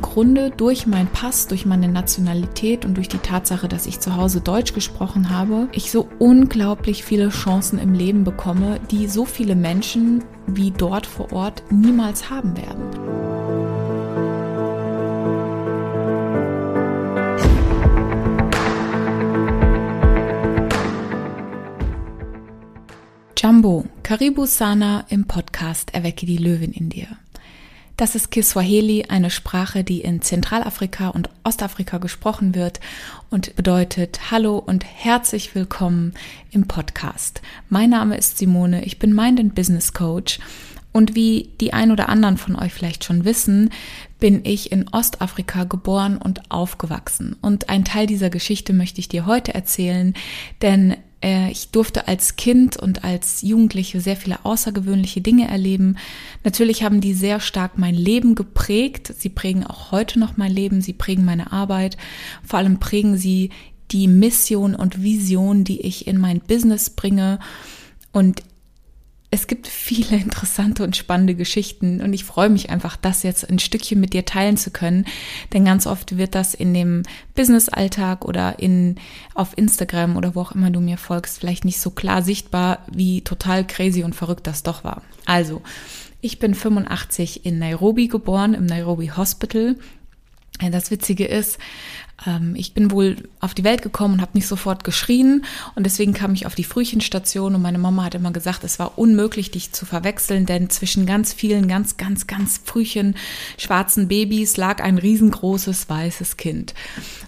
Grunde durch meinen Pass, durch meine Nationalität und durch die Tatsache, dass ich zu Hause Deutsch gesprochen habe, ich so unglaublich viele Chancen im Leben bekomme, die so viele Menschen wie dort vor Ort niemals haben werden. Jumbo, Karibu Sana im Podcast Erwecke die Löwin in dir. Das ist Kiswahili, eine Sprache, die in Zentralafrika und Ostafrika gesprochen wird und bedeutet Hallo und herzlich willkommen im Podcast. Mein Name ist Simone, ich bin Mind and Business Coach und wie die ein oder anderen von euch vielleicht schon wissen, bin ich in Ostafrika geboren und aufgewachsen. Und ein Teil dieser Geschichte möchte ich dir heute erzählen, denn ich durfte als Kind und als Jugendliche sehr viele außergewöhnliche Dinge erleben. Natürlich haben die sehr stark mein Leben geprägt. Sie prägen auch heute noch mein Leben. Sie prägen meine Arbeit. Vor allem prägen sie die Mission und Vision, die ich in mein Business bringe. Und es gibt viele interessante und spannende Geschichten und ich freue mich einfach, das jetzt ein Stückchen mit dir teilen zu können, denn ganz oft wird das in dem Business-Alltag oder in, auf Instagram oder wo auch immer du mir folgst, vielleicht nicht so klar sichtbar, wie total crazy und verrückt das doch war. Also, ich bin 85 in Nairobi geboren, im Nairobi Hospital. Das Witzige ist, ich bin wohl auf die Welt gekommen und habe nicht sofort geschrien und deswegen kam ich auf die Frühchenstation und meine Mama hat immer gesagt, es war unmöglich, dich zu verwechseln, denn zwischen ganz vielen, ganz, ganz, ganz Frühchen schwarzen Babys lag ein riesengroßes weißes Kind.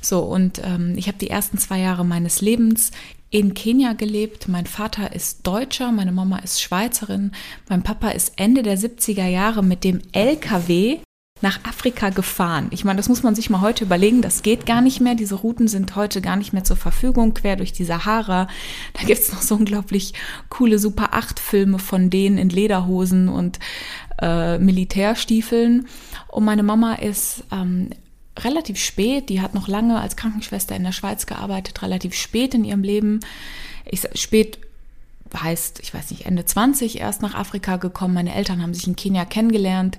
So und ähm, ich habe die ersten zwei Jahre meines Lebens in Kenia gelebt. Mein Vater ist Deutscher, meine Mama ist Schweizerin. Mein Papa ist Ende der 70er Jahre mit dem LKW nach Afrika gefahren. Ich meine, das muss man sich mal heute überlegen, das geht gar nicht mehr. Diese Routen sind heute gar nicht mehr zur Verfügung, quer durch die Sahara. Da gibt's noch so unglaublich coole Super 8-Filme von denen in Lederhosen und äh, Militärstiefeln. Und meine Mama ist ähm, relativ spät, die hat noch lange als Krankenschwester in der Schweiz gearbeitet, relativ spät in ihrem Leben. Ich, spät heißt, ich weiß nicht, Ende 20 erst nach Afrika gekommen. Meine Eltern haben sich in Kenia kennengelernt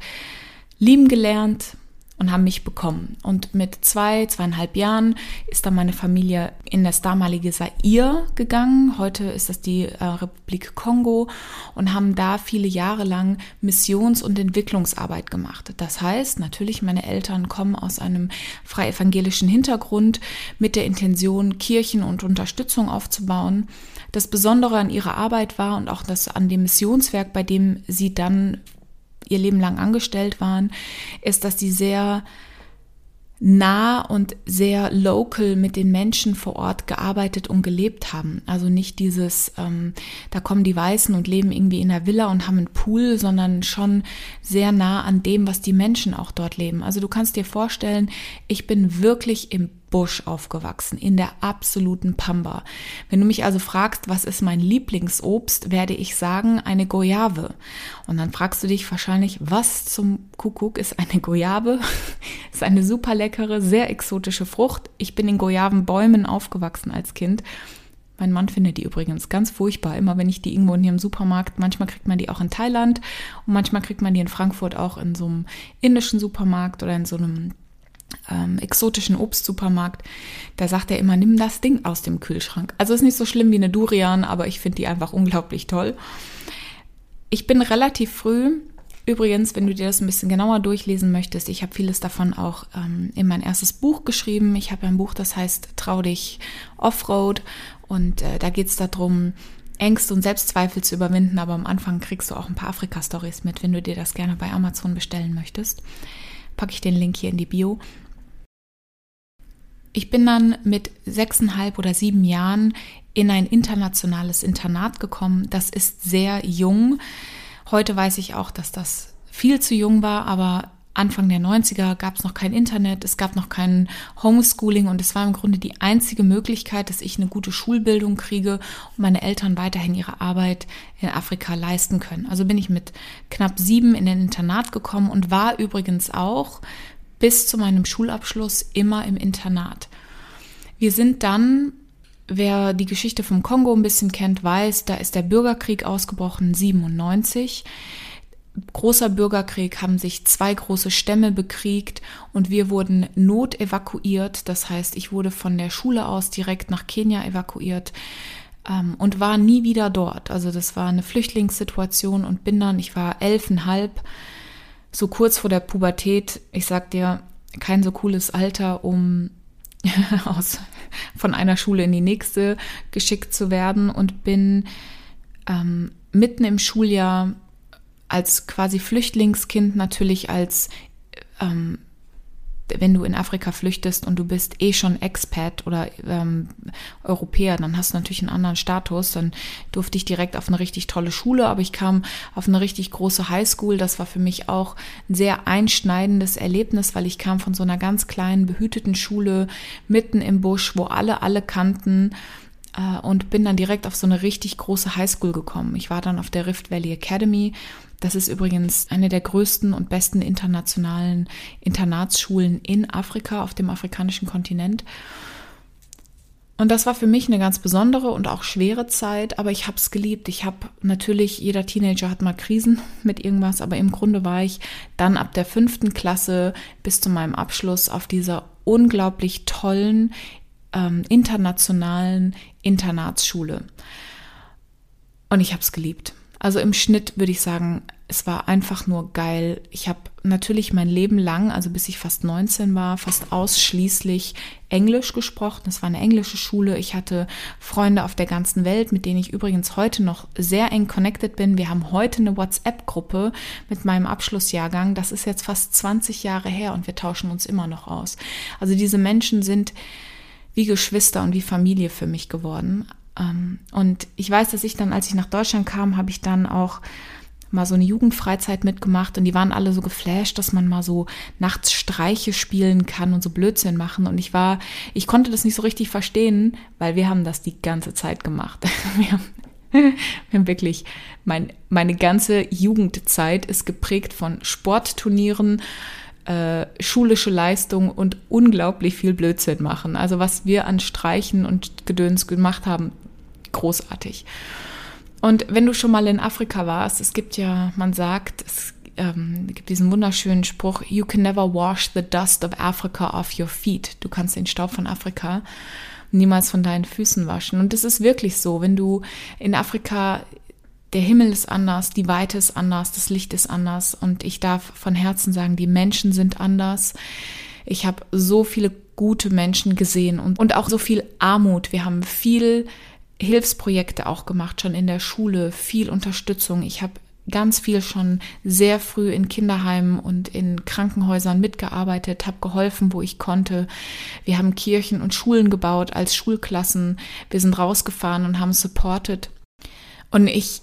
lieben gelernt und haben mich bekommen. Und mit zwei, zweieinhalb Jahren ist dann meine Familie in das damalige Zaire gegangen. Heute ist das die äh, Republik Kongo und haben da viele Jahre lang Missions- und Entwicklungsarbeit gemacht. Das heißt, natürlich, meine Eltern kommen aus einem frei evangelischen Hintergrund mit der Intention, Kirchen und Unterstützung aufzubauen. Das Besondere an ihrer Arbeit war und auch das an dem Missionswerk, bei dem sie dann ihr Leben lang angestellt waren, ist, dass sie sehr nah und sehr local mit den Menschen vor Ort gearbeitet und gelebt haben. Also nicht dieses, ähm, da kommen die Weißen und leben irgendwie in der Villa und haben einen Pool, sondern schon sehr nah an dem, was die Menschen auch dort leben. Also du kannst dir vorstellen, ich bin wirklich im Busch aufgewachsen, in der absoluten Pamba. Wenn du mich also fragst, was ist mein Lieblingsobst, werde ich sagen, eine Goyave. Und dann fragst du dich wahrscheinlich, was zum Kuckuck ist eine Goyave? ist eine super leckere, sehr exotische Frucht. Ich bin in Goyavenbäumen aufgewachsen als Kind. Mein Mann findet die übrigens ganz furchtbar. Immer wenn ich die irgendwo in hier im Supermarkt, manchmal kriegt man die auch in Thailand und manchmal kriegt man die in Frankfurt auch in so einem indischen Supermarkt oder in so einem ähm, exotischen Obstsupermarkt, da sagt er immer, nimm das Ding aus dem Kühlschrank. Also ist nicht so schlimm wie eine Durian, aber ich finde die einfach unglaublich toll. Ich bin relativ früh, übrigens, wenn du dir das ein bisschen genauer durchlesen möchtest, ich habe vieles davon auch ähm, in mein erstes Buch geschrieben. Ich habe ein Buch, das heißt Trau dich Offroad und äh, da geht es darum, Ängste und Selbstzweifel zu überwinden, aber am Anfang kriegst du auch ein paar Afrika-Stories mit, wenn du dir das gerne bei Amazon bestellen möchtest. Packe ich den Link hier in die Bio. Ich bin dann mit sechseinhalb oder sieben Jahren in ein internationales Internat gekommen. Das ist sehr jung. Heute weiß ich auch, dass das viel zu jung war, aber Anfang der 90er gab es noch kein Internet, es gab noch kein Homeschooling und es war im Grunde die einzige Möglichkeit, dass ich eine gute Schulbildung kriege und meine Eltern weiterhin ihre Arbeit in Afrika leisten können. Also bin ich mit knapp sieben in ein Internat gekommen und war übrigens auch bis zu meinem Schulabschluss immer im Internat. Wir sind dann, wer die Geschichte vom Kongo ein bisschen kennt, weiß, da ist der Bürgerkrieg ausgebrochen, 97. großer Bürgerkrieg haben sich zwei große Stämme bekriegt und wir wurden notevakuiert. Das heißt, ich wurde von der Schule aus direkt nach Kenia evakuiert ähm, und war nie wieder dort. Also das war eine Flüchtlingssituation und bin dann, ich war elfenhalb, so kurz vor der Pubertät. Ich sag dir, kein so cooles Alter, um aus, von einer Schule in die nächste geschickt zu werden und bin ähm, mitten im Schuljahr als quasi Flüchtlingskind natürlich als ähm, wenn du in Afrika flüchtest und du bist eh schon Expat oder ähm, Europäer, dann hast du natürlich einen anderen Status. Dann durfte ich direkt auf eine richtig tolle Schule, aber ich kam auf eine richtig große Highschool. Das war für mich auch ein sehr einschneidendes Erlebnis, weil ich kam von so einer ganz kleinen, behüteten Schule mitten im Busch, wo alle alle kannten und bin dann direkt auf so eine richtig große Highschool gekommen. Ich war dann auf der Rift Valley Academy. Das ist übrigens eine der größten und besten internationalen Internatsschulen in Afrika, auf dem afrikanischen Kontinent. Und das war für mich eine ganz besondere und auch schwere Zeit, aber ich habe es geliebt. Ich habe natürlich, jeder Teenager hat mal Krisen mit irgendwas, aber im Grunde war ich dann ab der fünften Klasse bis zu meinem Abschluss auf dieser unglaublich tollen, ähm, internationalen Internatsschule. Und ich habe es geliebt. Also im Schnitt würde ich sagen, es war einfach nur geil. Ich habe natürlich mein Leben lang, also bis ich fast 19 war, fast ausschließlich Englisch gesprochen. Es war eine englische Schule. Ich hatte Freunde auf der ganzen Welt, mit denen ich übrigens heute noch sehr eng connected bin. Wir haben heute eine WhatsApp-Gruppe mit meinem Abschlussjahrgang. Das ist jetzt fast 20 Jahre her und wir tauschen uns immer noch aus. Also diese Menschen sind wie Geschwister und wie Familie für mich geworden. Ähm, und ich weiß, dass ich dann, als ich nach Deutschland kam, habe ich dann auch mal so eine Jugendfreizeit mitgemacht und die waren alle so geflasht, dass man mal so nachts Streiche spielen kann und so Blödsinn machen. Und ich war, ich konnte das nicht so richtig verstehen, weil wir haben das die ganze Zeit gemacht. Wir haben, wir haben wirklich, mein, meine ganze Jugendzeit ist geprägt von Sportturnieren, äh, schulische Leistung und unglaublich viel Blödsinn machen. Also was wir an Streichen und Gedöns gemacht haben, großartig. Und wenn du schon mal in Afrika warst, es gibt ja, man sagt, es ähm, gibt diesen wunderschönen Spruch, You can never wash the dust of Africa off your feet. Du kannst den Staub von Afrika niemals von deinen Füßen waschen. Und das ist wirklich so, wenn du in Afrika der Himmel ist anders, die Weite ist anders, das Licht ist anders und ich darf von Herzen sagen, die Menschen sind anders. Ich habe so viele gute Menschen gesehen und, und auch so viel Armut. Wir haben viel Hilfsprojekte auch gemacht, schon in der Schule, viel Unterstützung. Ich habe ganz viel schon sehr früh in Kinderheimen und in Krankenhäusern mitgearbeitet, habe geholfen, wo ich konnte. Wir haben Kirchen und Schulen gebaut als Schulklassen. Wir sind rausgefahren und haben supported. Und ich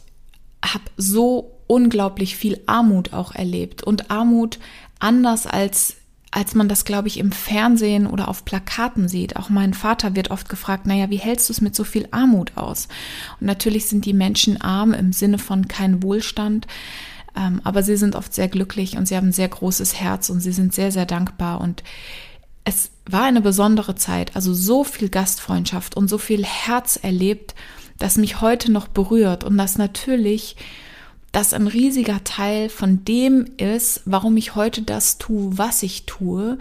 habe so unglaublich viel Armut auch erlebt und Armut anders als als man das, glaube ich, im Fernsehen oder auf Plakaten sieht. Auch mein Vater wird oft gefragt, naja, wie hältst du es mit so viel Armut aus? Und natürlich sind die Menschen arm im Sinne von kein Wohlstand, ähm, aber sie sind oft sehr glücklich und sie haben ein sehr großes Herz und sie sind sehr, sehr dankbar. Und es war eine besondere Zeit, also so viel Gastfreundschaft und so viel Herz erlebt das mich heute noch berührt und das natürlich das ein riesiger Teil von dem ist, warum ich heute das tue, was ich tue,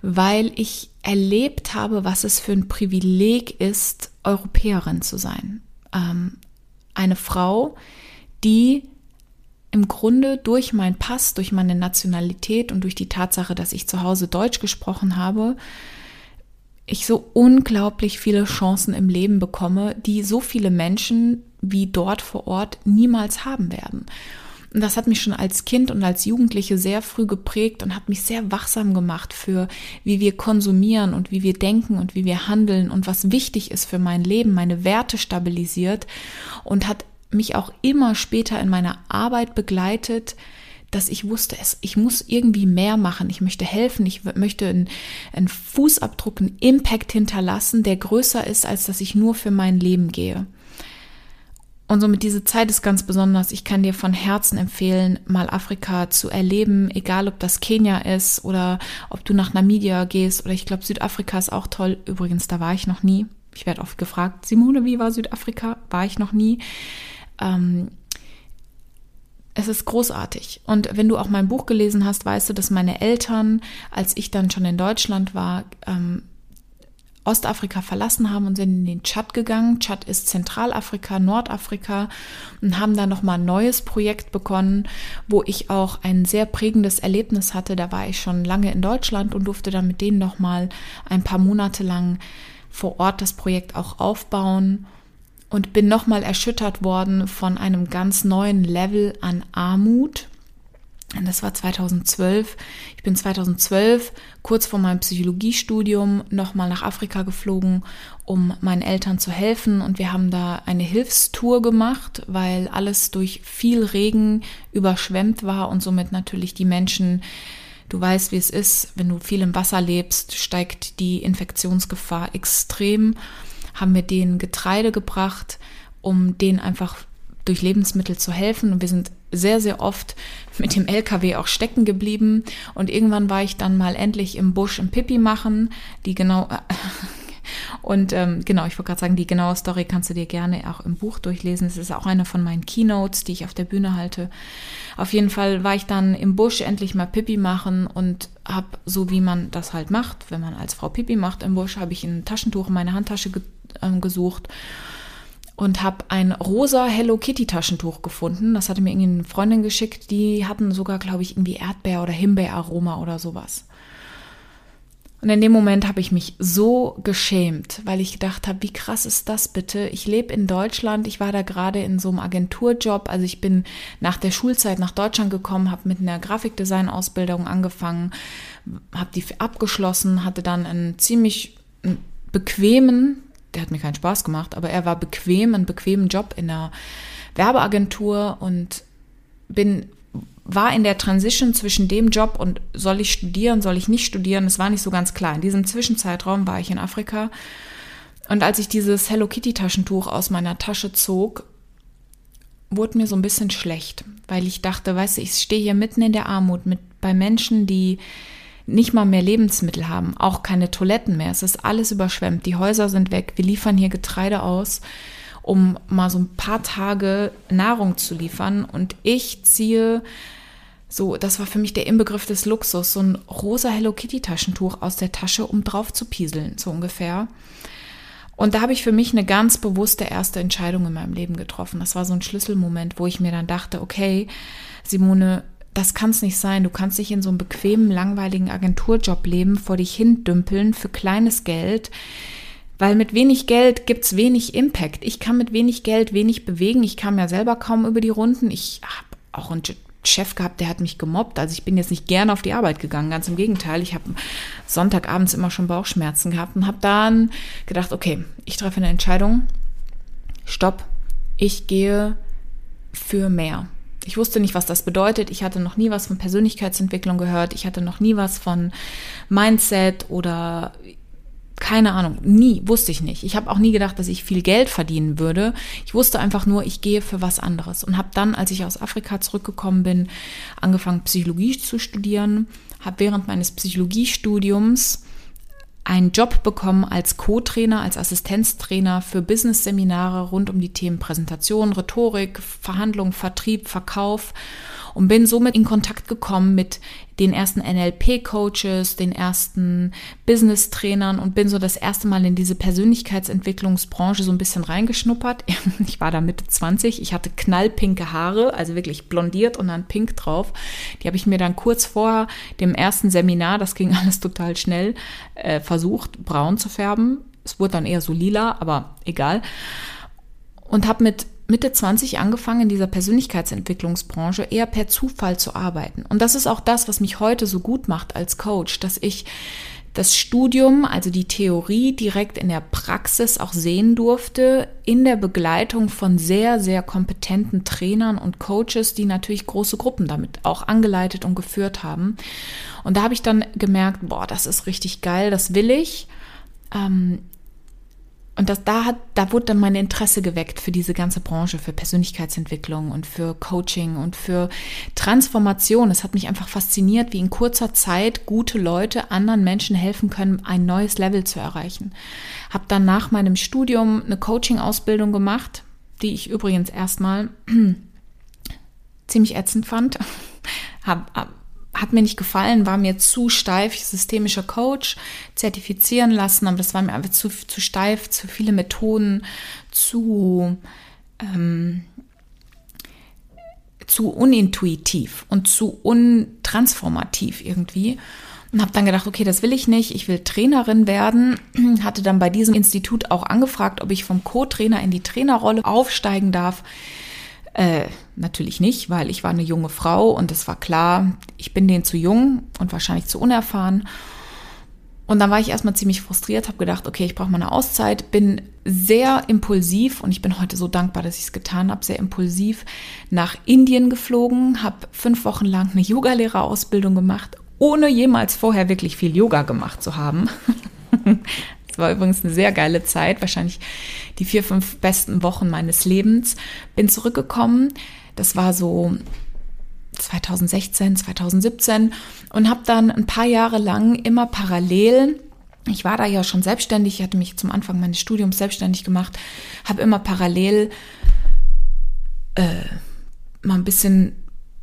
weil ich erlebt habe, was es für ein Privileg ist, Europäerin zu sein. Ähm, eine Frau, die im Grunde durch meinen Pass, durch meine Nationalität und durch die Tatsache, dass ich zu Hause Deutsch gesprochen habe, ich so unglaublich viele Chancen im Leben bekomme, die so viele Menschen wie dort vor Ort niemals haben werden. Und das hat mich schon als Kind und als Jugendliche sehr früh geprägt und hat mich sehr wachsam gemacht für, wie wir konsumieren und wie wir denken und wie wir handeln und was wichtig ist für mein Leben, meine Werte stabilisiert und hat mich auch immer später in meiner Arbeit begleitet, dass ich wusste, es, ich muss irgendwie mehr machen, ich möchte helfen, ich möchte einen, einen Fußabdruck, einen Impact hinterlassen, der größer ist, als dass ich nur für mein Leben gehe. Und somit diese Zeit ist ganz besonders. Ich kann dir von Herzen empfehlen, mal Afrika zu erleben, egal ob das Kenia ist oder ob du nach Namibia gehst oder ich glaube Südafrika ist auch toll. Übrigens, da war ich noch nie. Ich werde oft gefragt, Simone, wie war Südafrika? War ich noch nie. Ähm, es ist großartig. Und wenn du auch mein Buch gelesen hast, weißt du, dass meine Eltern, als ich dann schon in Deutschland war, ähm, Ostafrika verlassen haben und sind in den Tschad gegangen. Tschad ist Zentralafrika, Nordafrika und haben da nochmal ein neues Projekt begonnen, wo ich auch ein sehr prägendes Erlebnis hatte. Da war ich schon lange in Deutschland und durfte dann mit denen nochmal ein paar Monate lang vor Ort das Projekt auch aufbauen und bin nochmal erschüttert worden von einem ganz neuen Level an Armut das war 2012. Ich bin 2012 kurz vor meinem Psychologiestudium nochmal nach Afrika geflogen, um meinen Eltern zu helfen. Und wir haben da eine Hilfstour gemacht, weil alles durch viel Regen überschwemmt war und somit natürlich die Menschen, du weißt, wie es ist, wenn du viel im Wasser lebst, steigt die Infektionsgefahr extrem. Haben wir denen Getreide gebracht, um denen einfach durch Lebensmittel zu helfen. Und wir sind sehr, sehr oft mit dem LKW auch stecken geblieben. Und irgendwann war ich dann mal endlich im Busch im Pipi machen, die genau. Und ähm, genau, ich wollte gerade sagen, die genaue Story kannst du dir gerne auch im Buch durchlesen. Es ist auch eine von meinen Keynotes, die ich auf der Bühne halte. Auf jeden Fall war ich dann im Busch endlich mal Pipi machen und habe, so wie man das halt macht, wenn man als Frau Pipi macht im Busch, habe ich ein Taschentuch in meine Handtasche ge äh, gesucht und habe ein rosa Hello Kitty Taschentuch gefunden. Das hatte mir irgendwie eine Freundin geschickt. Die hatten sogar, glaube ich, irgendwie Erdbeer- oder Himbeeraroma oder sowas. Und in dem Moment habe ich mich so geschämt, weil ich gedacht habe, wie krass ist das bitte? Ich lebe in Deutschland, ich war da gerade in so einem Agenturjob, also ich bin nach der Schulzeit nach Deutschland gekommen, habe mit einer Grafikdesign-Ausbildung angefangen, habe die abgeschlossen, hatte dann einen ziemlich bequemen der hat mir keinen Spaß gemacht, aber er war bequem, einen bequemen Job in einer Werbeagentur und bin war in der Transition zwischen dem Job und soll ich studieren, soll ich nicht studieren, es war nicht so ganz klar. In diesem Zwischenzeitraum war ich in Afrika und als ich dieses Hello Kitty Taschentuch aus meiner Tasche zog, wurde mir so ein bisschen schlecht, weil ich dachte, weißt du, ich stehe hier mitten in der Armut mit bei Menschen, die nicht mal mehr Lebensmittel haben, auch keine Toiletten mehr. Es ist alles überschwemmt. Die Häuser sind weg. Wir liefern hier Getreide aus, um mal so ein paar Tage Nahrung zu liefern. Und ich ziehe so, das war für mich der Inbegriff des Luxus, so ein rosa Hello Kitty Taschentuch aus der Tasche, um drauf zu pieseln, so ungefähr. Und da habe ich für mich eine ganz bewusste erste Entscheidung in meinem Leben getroffen. Das war so ein Schlüsselmoment, wo ich mir dann dachte, okay, Simone, das kann es nicht sein. Du kannst dich in so einem bequemen, langweiligen Agenturjob leben, vor dich hin dümpeln für kleines Geld. Weil mit wenig Geld gibt es wenig Impact. Ich kann mit wenig Geld wenig bewegen. Ich kam ja selber kaum über die Runden. Ich habe auch einen Chef gehabt, der hat mich gemobbt. Also ich bin jetzt nicht gerne auf die Arbeit gegangen. Ganz im Gegenteil. Ich habe Sonntagabends immer schon Bauchschmerzen gehabt und habe dann gedacht, okay, ich treffe eine Entscheidung. Stopp. Ich gehe für mehr. Ich wusste nicht, was das bedeutet. Ich hatte noch nie was von Persönlichkeitsentwicklung gehört. Ich hatte noch nie was von Mindset oder keine Ahnung, nie, wusste ich nicht. Ich habe auch nie gedacht, dass ich viel Geld verdienen würde. Ich wusste einfach nur, ich gehe für was anderes und habe dann, als ich aus Afrika zurückgekommen bin, angefangen Psychologie zu studieren, habe während meines Psychologiestudiums einen Job bekommen als Co-Trainer, als Assistenztrainer für Business-Seminare rund um die Themen Präsentation, Rhetorik, Verhandlung, Vertrieb, Verkauf und bin somit in Kontakt gekommen mit den ersten NLP-Coaches, den ersten Business-Trainern und bin so das erste Mal in diese Persönlichkeitsentwicklungsbranche so ein bisschen reingeschnuppert. Ich war da Mitte 20, ich hatte knallpinke Haare, also wirklich blondiert und dann pink drauf. Die habe ich mir dann kurz vor dem ersten Seminar, das ging alles total schnell, äh, versucht, braun zu färben. Es wurde dann eher so lila, aber egal. Und habe mit Mitte 20 angefangen, in dieser Persönlichkeitsentwicklungsbranche eher per Zufall zu arbeiten. Und das ist auch das, was mich heute so gut macht als Coach, dass ich das Studium, also die Theorie direkt in der Praxis auch sehen durfte, in der Begleitung von sehr, sehr kompetenten Trainern und Coaches, die natürlich große Gruppen damit auch angeleitet und geführt haben. Und da habe ich dann gemerkt, boah, das ist richtig geil, das will ich. Ähm, und das, da, hat, da wurde dann mein Interesse geweckt für diese ganze Branche, für Persönlichkeitsentwicklung und für Coaching und für Transformation. Es hat mich einfach fasziniert, wie in kurzer Zeit gute Leute anderen Menschen helfen können, ein neues Level zu erreichen. Habe dann nach meinem Studium eine Coaching-Ausbildung gemacht, die ich übrigens erstmal ziemlich ätzend fand. Hab, hat mir nicht gefallen, war mir zu steif, systemischer Coach, zertifizieren lassen, aber das war mir einfach zu, zu steif, zu viele Methoden, zu, ähm, zu unintuitiv und zu untransformativ irgendwie. Und habe dann gedacht, okay, das will ich nicht, ich will Trainerin werden. Hatte dann bei diesem Institut auch angefragt, ob ich vom Co-Trainer in die Trainerrolle aufsteigen darf. Äh, natürlich nicht, weil ich war eine junge Frau und es war klar, ich bin denen zu jung und wahrscheinlich zu unerfahren. Und dann war ich erstmal ziemlich frustriert, habe gedacht, okay, ich brauche mal eine Auszeit, bin sehr impulsiv und ich bin heute so dankbar, dass ich es getan habe, sehr impulsiv nach Indien geflogen, habe fünf Wochen lang eine Yogalehrerausbildung gemacht, ohne jemals vorher wirklich viel Yoga gemacht zu haben. Es war übrigens eine sehr geile Zeit, wahrscheinlich die vier, fünf besten Wochen meines Lebens. Bin zurückgekommen. Das war so 2016, 2017 und habe dann ein paar Jahre lang immer parallel ich war da ja schon selbstständig, ich hatte mich zum Anfang meines Studiums selbstständig gemacht, habe immer parallel äh, mal ein bisschen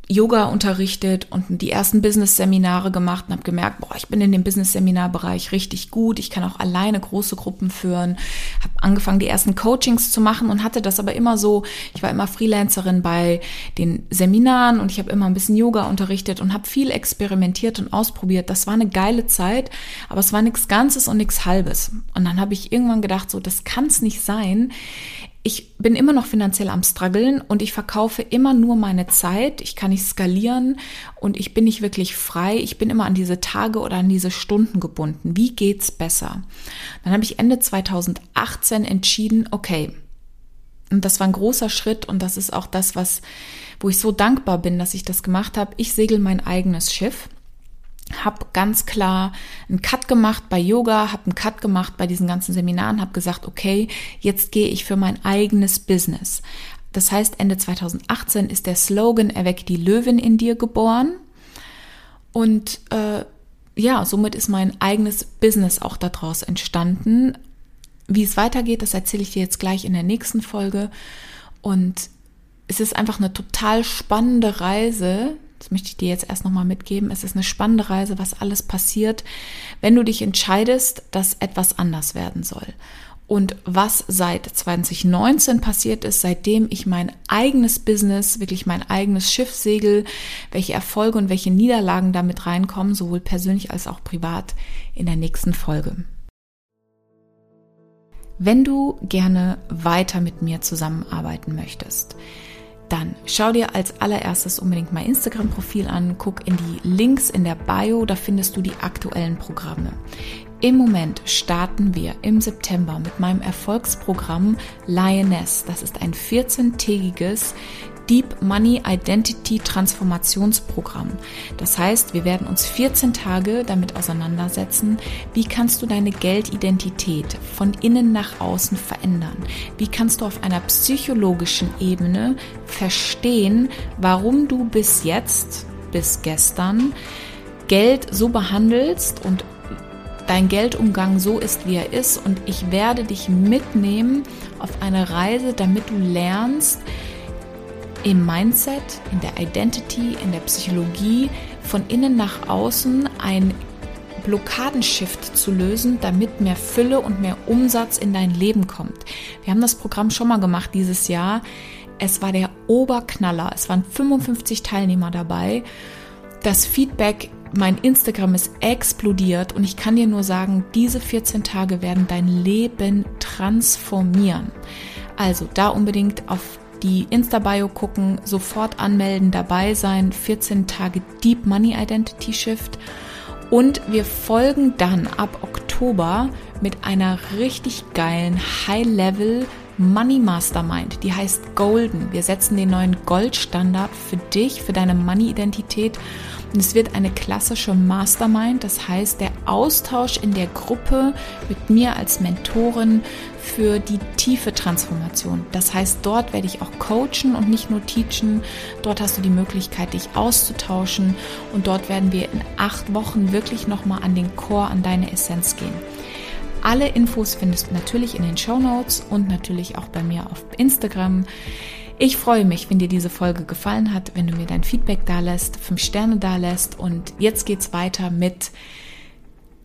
Yoga unterrichtet und die ersten Business-Seminare gemacht und habe gemerkt, boah, ich bin in dem Business-Seminar-Bereich richtig gut. Ich kann auch alleine große Gruppen führen. Habe angefangen, die ersten Coachings zu machen und hatte das aber immer so. Ich war immer Freelancerin bei den Seminaren und ich habe immer ein bisschen Yoga unterrichtet und habe viel experimentiert und ausprobiert. Das war eine geile Zeit, aber es war nichts Ganzes und nichts Halbes. Und dann habe ich irgendwann gedacht, so, das kann es nicht sein ich bin immer noch finanziell am struggeln und ich verkaufe immer nur meine Zeit. Ich kann nicht skalieren und ich bin nicht wirklich frei. Ich bin immer an diese Tage oder an diese Stunden gebunden. Wie geht's besser? Dann habe ich Ende 2018 entschieden, okay. Und das war ein großer Schritt und das ist auch das, was, wo ich so dankbar bin, dass ich das gemacht habe. Ich segel mein eigenes Schiff habe ganz klar einen Cut gemacht bei Yoga, habe einen Cut gemacht bei diesen ganzen Seminaren, habe gesagt, okay, jetzt gehe ich für mein eigenes Business. Das heißt, Ende 2018 ist der Slogan Erweck die Löwin in dir geboren. Und äh, ja, somit ist mein eigenes Business auch daraus entstanden. Wie es weitergeht, das erzähle ich dir jetzt gleich in der nächsten Folge. Und es ist einfach eine total spannende Reise, das möchte ich dir jetzt erst nochmal mitgeben. Es ist eine spannende Reise, was alles passiert, wenn du dich entscheidest, dass etwas anders werden soll. Und was seit 2019 passiert ist, seitdem ich mein eigenes Business, wirklich mein eigenes Schiff segel, welche Erfolge und welche Niederlagen damit reinkommen, sowohl persönlich als auch privat, in der nächsten Folge. Wenn du gerne weiter mit mir zusammenarbeiten möchtest, dann schau dir als allererstes unbedingt mein Instagram-Profil an, guck in die Links in der Bio, da findest du die aktuellen Programme. Im Moment starten wir im September mit meinem Erfolgsprogramm Lioness. Das ist ein 14-tägiges Deep Money Identity Transformationsprogramm. Das heißt, wir werden uns 14 Tage damit auseinandersetzen, wie kannst du deine Geldidentität von innen nach außen verändern? Wie kannst du auf einer psychologischen Ebene verstehen, warum du bis jetzt, bis gestern, Geld so behandelst und dein Geldumgang so ist, wie er ist. Und ich werde dich mitnehmen auf eine Reise, damit du lernst, im Mindset, in der Identity, in der Psychologie von innen nach außen ein Blockadenshift zu lösen, damit mehr Fülle und mehr Umsatz in dein Leben kommt. Wir haben das Programm schon mal gemacht dieses Jahr. Es war der Oberknaller. Es waren 55 Teilnehmer dabei. Das Feedback, mein Instagram ist explodiert und ich kann dir nur sagen, diese 14 Tage werden dein Leben transformieren. Also da unbedingt auf die Insta-Bio gucken, sofort anmelden, dabei sein, 14 Tage Deep Money Identity Shift. Und wir folgen dann ab Oktober mit einer richtig geilen High-Level Money Mastermind. Die heißt Golden. Wir setzen den neuen Goldstandard für dich, für deine Money-Identität und es wird eine klassische Mastermind, das heißt der Austausch in der Gruppe mit mir als Mentorin für die tiefe Transformation. Das heißt, dort werde ich auch coachen und nicht nur teachen. Dort hast du die Möglichkeit, dich auszutauschen und dort werden wir in acht Wochen wirklich nochmal an den Core, an deine Essenz gehen. Alle Infos findest du natürlich in den Show Notes und natürlich auch bei mir auf Instagram. Ich freue mich, wenn dir diese Folge gefallen hat, wenn du mir dein Feedback da lässt, fünf Sterne da lässt und jetzt geht's weiter mit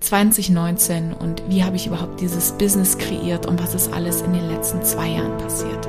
2019 und wie habe ich überhaupt dieses Business kreiert und was ist alles in den letzten zwei Jahren passiert.